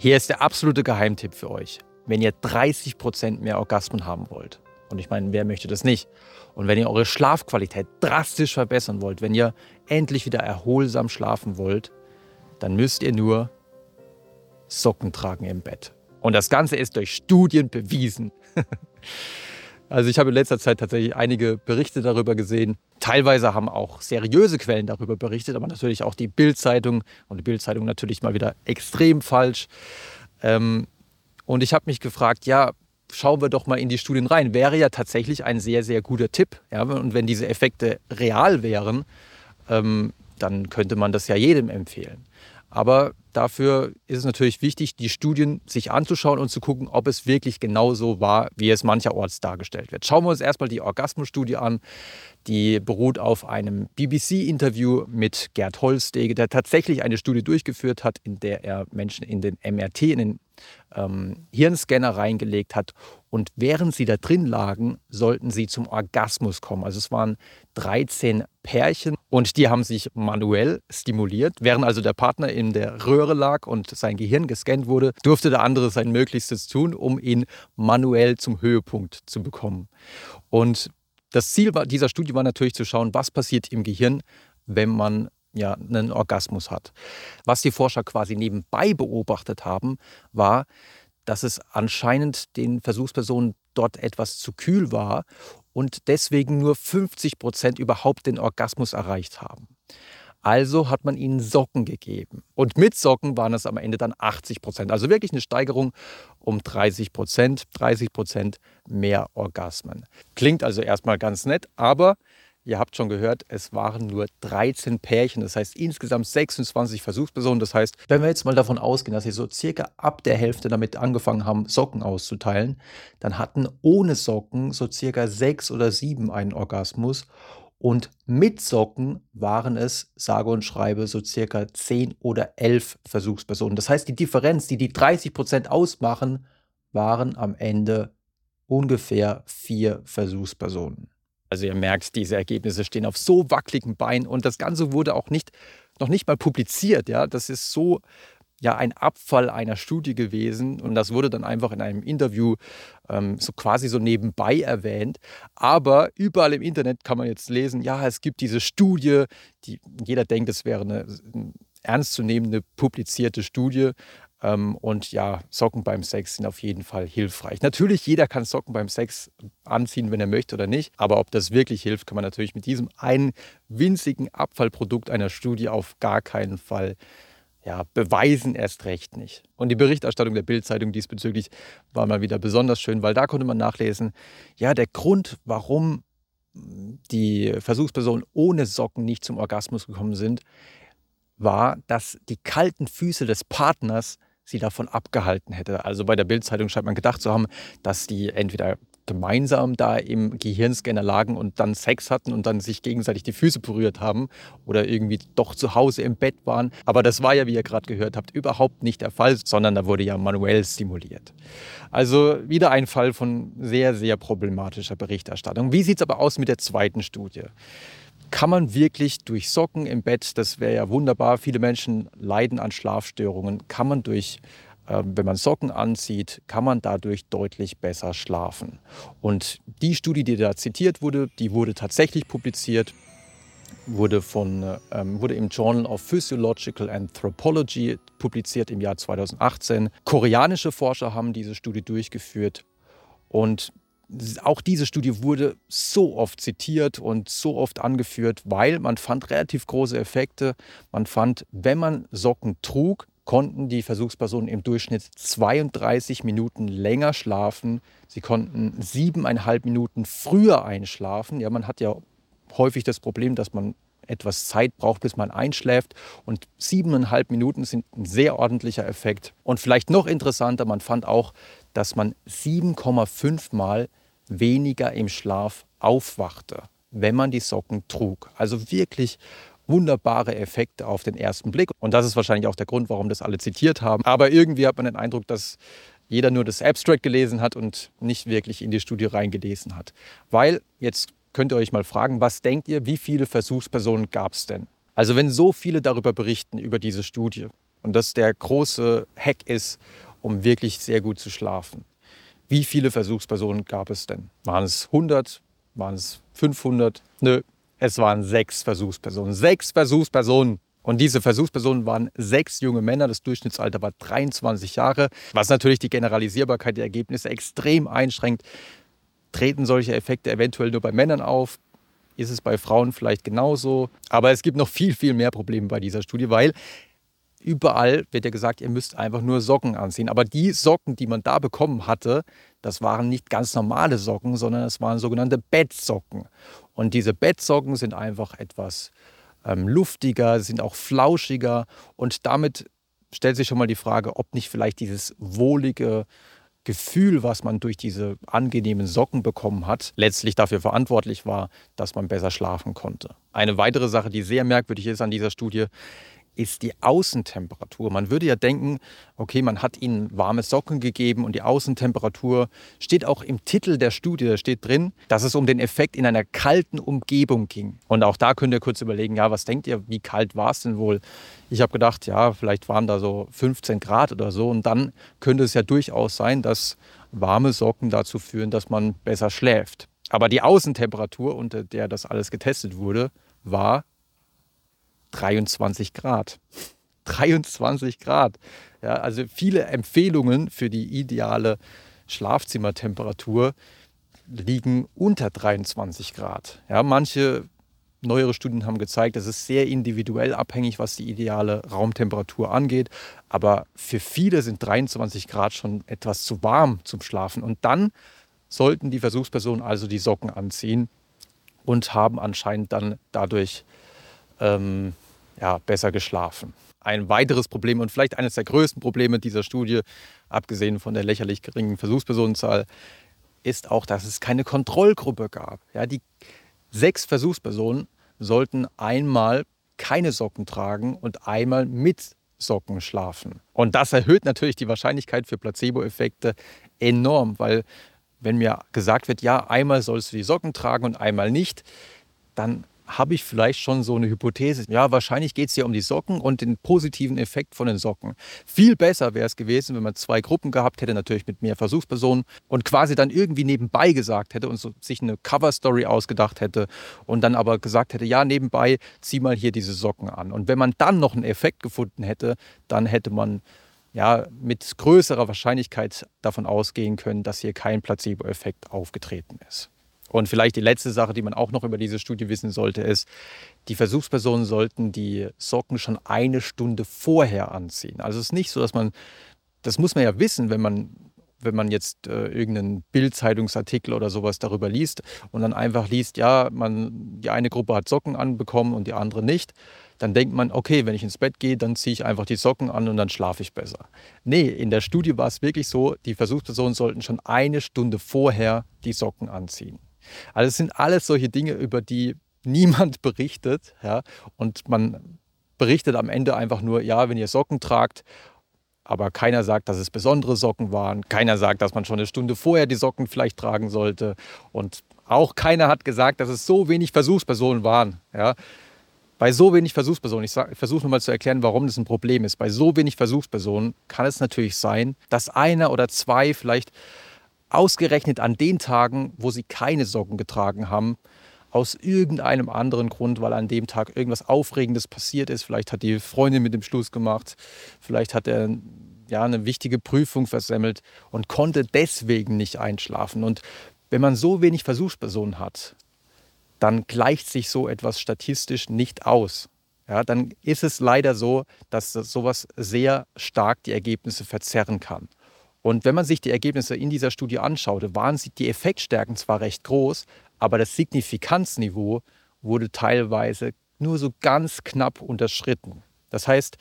Hier ist der absolute Geheimtipp für euch. Wenn ihr 30% mehr Orgasmen haben wollt, und ich meine, wer möchte das nicht? Und wenn ihr eure Schlafqualität drastisch verbessern wollt, wenn ihr endlich wieder erholsam schlafen wollt, dann müsst ihr nur Socken tragen im Bett. Und das Ganze ist durch Studien bewiesen. also ich habe in letzter Zeit tatsächlich einige Berichte darüber gesehen. Teilweise haben auch seriöse Quellen darüber berichtet, aber natürlich auch die Bild-Zeitung und die Bild-Zeitung natürlich mal wieder extrem falsch. Ähm, und ich habe mich gefragt, ja, schauen wir doch mal in die Studien rein. Wäre ja tatsächlich ein sehr, sehr guter Tipp. Ja? Und wenn diese Effekte real wären, ähm, dann könnte man das ja jedem empfehlen. Aber dafür ist es natürlich wichtig, die Studien sich anzuschauen und zu gucken, ob es wirklich genauso war, wie es mancherorts dargestellt wird. Schauen wir uns erstmal die Orgasmusstudie an. Die beruht auf einem BBC-Interview mit Gerd Holstege, der tatsächlich eine Studie durchgeführt hat, in der er Menschen in den MRT, in den ähm, Hirnscanner reingelegt hat. Und während sie da drin lagen, sollten sie zum Orgasmus kommen. Also es waren 13 Pärchen und die haben sich manuell stimuliert. Während also der Partner in der Röhre lag und sein Gehirn gescannt wurde, durfte der andere sein Möglichstes tun, um ihn manuell zum Höhepunkt zu bekommen. Und das Ziel dieser Studie war natürlich zu schauen, was passiert im Gehirn, wenn man ja, einen Orgasmus hat. Was die Forscher quasi nebenbei beobachtet haben, war, dass es anscheinend den Versuchspersonen dort etwas zu kühl war und deswegen nur 50 Prozent überhaupt den Orgasmus erreicht haben. Also hat man ihnen Socken gegeben. Und mit Socken waren es am Ende dann 80 Prozent. Also wirklich eine Steigerung um 30 Prozent, 30 Prozent mehr Orgasmen. Klingt also erstmal ganz nett, aber Ihr habt schon gehört, es waren nur 13 Pärchen, das heißt insgesamt 26 Versuchspersonen. Das heißt, wenn wir jetzt mal davon ausgehen, dass sie so circa ab der Hälfte damit angefangen haben, Socken auszuteilen, dann hatten ohne Socken so circa sechs oder sieben einen Orgasmus. Und mit Socken waren es, sage und schreibe, so circa 10 oder 11 Versuchspersonen. Das heißt, die Differenz, die die 30 Prozent ausmachen, waren am Ende ungefähr vier Versuchspersonen. Also ihr merkt, diese Ergebnisse stehen auf so wackeligen Beinen und das Ganze wurde auch nicht, noch nicht mal publiziert. Ja? Das ist so ja ein Abfall einer Studie gewesen und das wurde dann einfach in einem Interview ähm, so quasi so nebenbei erwähnt. Aber überall im Internet kann man jetzt lesen, ja, es gibt diese Studie, die jeder denkt, es wäre eine ernstzunehmende publizierte Studie, ähm, und ja, Socken beim Sex sind auf jeden Fall hilfreich. Natürlich, jeder kann Socken beim Sex anziehen, wenn er möchte oder nicht. Aber ob das wirklich hilft, kann man natürlich mit diesem einen winzigen Abfallprodukt einer Studie auf gar keinen Fall ja, beweisen erst recht nicht. Und die Berichterstattung der Bildzeitung diesbezüglich war mal wieder besonders schön, weil da konnte man nachlesen, ja, der Grund, warum die Versuchspersonen ohne Socken nicht zum Orgasmus gekommen sind, war, dass die kalten Füße des Partners sie davon abgehalten hätte. Also bei der Bildzeitung scheint man gedacht zu haben, dass die entweder gemeinsam da im Gehirnscanner lagen und dann Sex hatten und dann sich gegenseitig die Füße berührt haben oder irgendwie doch zu Hause im Bett waren. Aber das war ja, wie ihr gerade gehört habt, überhaupt nicht der Fall, sondern da wurde ja manuell stimuliert. Also wieder ein Fall von sehr, sehr problematischer Berichterstattung. Wie sieht es aber aus mit der zweiten Studie? kann man wirklich durch Socken im Bett, das wäre ja wunderbar, viele Menschen leiden an Schlafstörungen, kann man durch, wenn man Socken anzieht, kann man dadurch deutlich besser schlafen. Und die Studie, die da zitiert wurde, die wurde tatsächlich publiziert, wurde, von, ähm, wurde im Journal of Physiological Anthropology publiziert im Jahr 2018. Koreanische Forscher haben diese Studie durchgeführt und auch diese Studie wurde so oft zitiert und so oft angeführt, weil man fand relativ große Effekte. Man fand, wenn man Socken trug, konnten die Versuchspersonen im Durchschnitt 32 Minuten länger schlafen. Sie konnten siebeneinhalb Minuten früher einschlafen. Ja, man hat ja häufig das Problem, dass man etwas Zeit braucht, bis man einschläft. Und siebeneinhalb Minuten sind ein sehr ordentlicher Effekt. Und vielleicht noch interessanter, man fand auch, dass man 7,5 Mal weniger im Schlaf aufwachte, wenn man die Socken trug. Also wirklich wunderbare Effekte auf den ersten Blick. Und das ist wahrscheinlich auch der Grund, warum das alle zitiert haben. Aber irgendwie hat man den Eindruck, dass jeder nur das Abstract gelesen hat und nicht wirklich in die Studie reingelesen hat. Weil, jetzt könnt ihr euch mal fragen, was denkt ihr, wie viele Versuchspersonen gab es denn? Also wenn so viele darüber berichten, über diese Studie, und das der große Hack ist, um wirklich sehr gut zu schlafen. Wie viele Versuchspersonen gab es denn? Waren es 100? Waren es 500? Nö, es waren sechs Versuchspersonen. Sechs Versuchspersonen. Und diese Versuchspersonen waren sechs junge Männer. Das Durchschnittsalter war 23 Jahre, was natürlich die Generalisierbarkeit der Ergebnisse extrem einschränkt. Treten solche Effekte eventuell nur bei Männern auf? Ist es bei Frauen vielleicht genauso? Aber es gibt noch viel, viel mehr Probleme bei dieser Studie, weil überall wird ja gesagt, ihr müsst einfach nur Socken anziehen. Aber die Socken, die man da bekommen hatte, das waren nicht ganz normale Socken, sondern es waren sogenannte Bettsocken. Und diese Bettsocken sind einfach etwas ähm, luftiger, sind auch flauschiger. Und damit stellt sich schon mal die Frage, ob nicht vielleicht dieses wohlige Gefühl, was man durch diese angenehmen Socken bekommen hat, letztlich dafür verantwortlich war, dass man besser schlafen konnte. Eine weitere Sache, die sehr merkwürdig ist an dieser Studie, ist die Außentemperatur. Man würde ja denken, okay, man hat ihnen warme Socken gegeben und die Außentemperatur steht auch im Titel der Studie, da steht drin, dass es um den Effekt in einer kalten Umgebung ging. Und auch da könnt ihr kurz überlegen, ja, was denkt ihr, wie kalt war es denn wohl? Ich habe gedacht, ja, vielleicht waren da so 15 Grad oder so und dann könnte es ja durchaus sein, dass warme Socken dazu führen, dass man besser schläft. Aber die Außentemperatur, unter der das alles getestet wurde, war 23 Grad. 23 Grad. Ja, also viele Empfehlungen für die ideale Schlafzimmertemperatur liegen unter 23 Grad. Ja, manche neuere Studien haben gezeigt, es ist sehr individuell abhängig, was die ideale Raumtemperatur angeht. Aber für viele sind 23 Grad schon etwas zu warm zum Schlafen. Und dann sollten die Versuchspersonen also die Socken anziehen und haben anscheinend dann dadurch ähm, ja, besser geschlafen. Ein weiteres Problem und vielleicht eines der größten Probleme dieser Studie, abgesehen von der lächerlich geringen Versuchspersonenzahl, ist auch, dass es keine Kontrollgruppe gab. Ja, die sechs Versuchspersonen sollten einmal keine Socken tragen und einmal mit Socken schlafen. Und das erhöht natürlich die Wahrscheinlichkeit für Placebo-Effekte enorm, weil wenn mir gesagt wird, ja, einmal sollst du die Socken tragen und einmal nicht, dann habe ich vielleicht schon so eine Hypothese. Ja, wahrscheinlich geht es ja um die Socken und den positiven Effekt von den Socken. Viel besser wäre es gewesen, wenn man zwei Gruppen gehabt hätte, natürlich mit mehr Versuchspersonen und quasi dann irgendwie nebenbei gesagt hätte und so sich eine Cover-Story ausgedacht hätte und dann aber gesagt hätte, ja, nebenbei zieh mal hier diese Socken an. Und wenn man dann noch einen Effekt gefunden hätte, dann hätte man ja, mit größerer Wahrscheinlichkeit davon ausgehen können, dass hier kein Placebo-Effekt aufgetreten ist. Und vielleicht die letzte Sache, die man auch noch über diese Studie wissen sollte, ist, die Versuchspersonen sollten die Socken schon eine Stunde vorher anziehen. Also es ist nicht so, dass man, das muss man ja wissen, wenn man, wenn man jetzt äh, irgendeinen Bildzeitungsartikel oder sowas darüber liest und dann einfach liest, ja, man, die eine Gruppe hat Socken anbekommen und die andere nicht, dann denkt man, okay, wenn ich ins Bett gehe, dann ziehe ich einfach die Socken an und dann schlafe ich besser. Nee, in der Studie war es wirklich so, die Versuchspersonen sollten schon eine Stunde vorher die Socken anziehen. Also es sind alles solche Dinge, über die niemand berichtet. Ja? Und man berichtet am Ende einfach nur, ja, wenn ihr Socken tragt, aber keiner sagt, dass es besondere Socken waren. Keiner sagt, dass man schon eine Stunde vorher die Socken vielleicht tragen sollte. Und auch keiner hat gesagt, dass es so wenig Versuchspersonen waren. Ja? Bei so wenig Versuchspersonen, ich, versuche nochmal zu erklären, warum das ein Problem ist. Bei so wenig Versuchspersonen kann es natürlich sein, dass einer oder zwei vielleicht ausgerechnet an den Tagen, wo sie keine Socken getragen haben, aus irgendeinem anderen Grund, weil an dem Tag irgendwas Aufregendes passiert ist. Vielleicht hat die Freundin mit dem Schluss gemacht, vielleicht hat er ja, eine wichtige Prüfung versemmelt und konnte deswegen nicht einschlafen. Und wenn man so wenig Versuchspersonen hat, dann gleicht sich so etwas statistisch nicht aus. Ja, dann ist es leider so, dass sowas sehr stark die Ergebnisse verzerren kann. Und wenn man sich die Ergebnisse in dieser Studie anschaute, waren die Effektstärken zwar recht groß, aber das Signifikanzniveau wurde teilweise nur so ganz knapp unterschritten. Das heißt,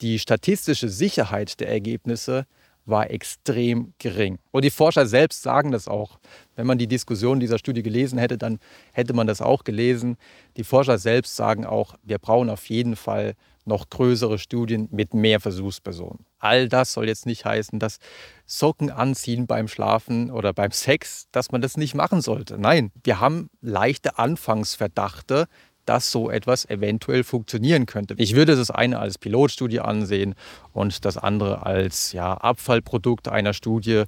die statistische Sicherheit der Ergebnisse war extrem gering. Und die Forscher selbst sagen das auch. Wenn man die Diskussion dieser Studie gelesen hätte, dann hätte man das auch gelesen. Die Forscher selbst sagen auch, wir brauchen auf jeden Fall noch größere Studien mit mehr Versuchspersonen. All das soll jetzt nicht heißen, dass Socken anziehen beim Schlafen oder beim Sex, dass man das nicht machen sollte. Nein, wir haben leichte Anfangsverdachte, dass so etwas eventuell funktionieren könnte. Ich würde das eine als Pilotstudie ansehen und das andere als ja, Abfallprodukt einer Studie,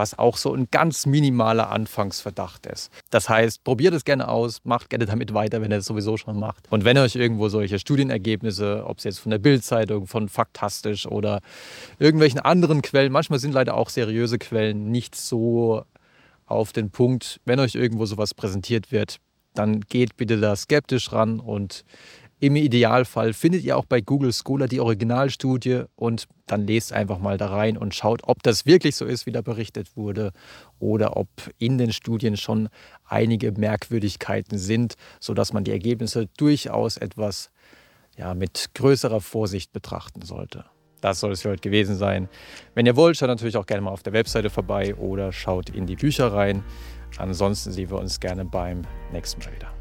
was auch so ein ganz minimaler Anfangsverdacht ist. Das heißt, probiert es gerne aus, macht gerne damit weiter, wenn ihr es sowieso schon macht. Und wenn euch irgendwo solche Studienergebnisse, ob es jetzt von der Bildzeitung, von Faktastisch oder irgendwelchen anderen Quellen, manchmal sind leider auch seriöse Quellen nicht so auf den Punkt, wenn euch irgendwo sowas präsentiert wird, dann geht bitte da skeptisch ran und im Idealfall findet ihr auch bei Google Scholar die Originalstudie und dann lest einfach mal da rein und schaut, ob das wirklich so ist, wie da berichtet wurde oder ob in den Studien schon einige Merkwürdigkeiten sind, sodass man die Ergebnisse durchaus etwas ja, mit größerer Vorsicht betrachten sollte. Das soll es für heute gewesen sein. Wenn ihr wollt, schaut natürlich auch gerne mal auf der Webseite vorbei oder schaut in die Bücher rein. Ansonsten sehen wir uns gerne beim nächsten Mal wieder.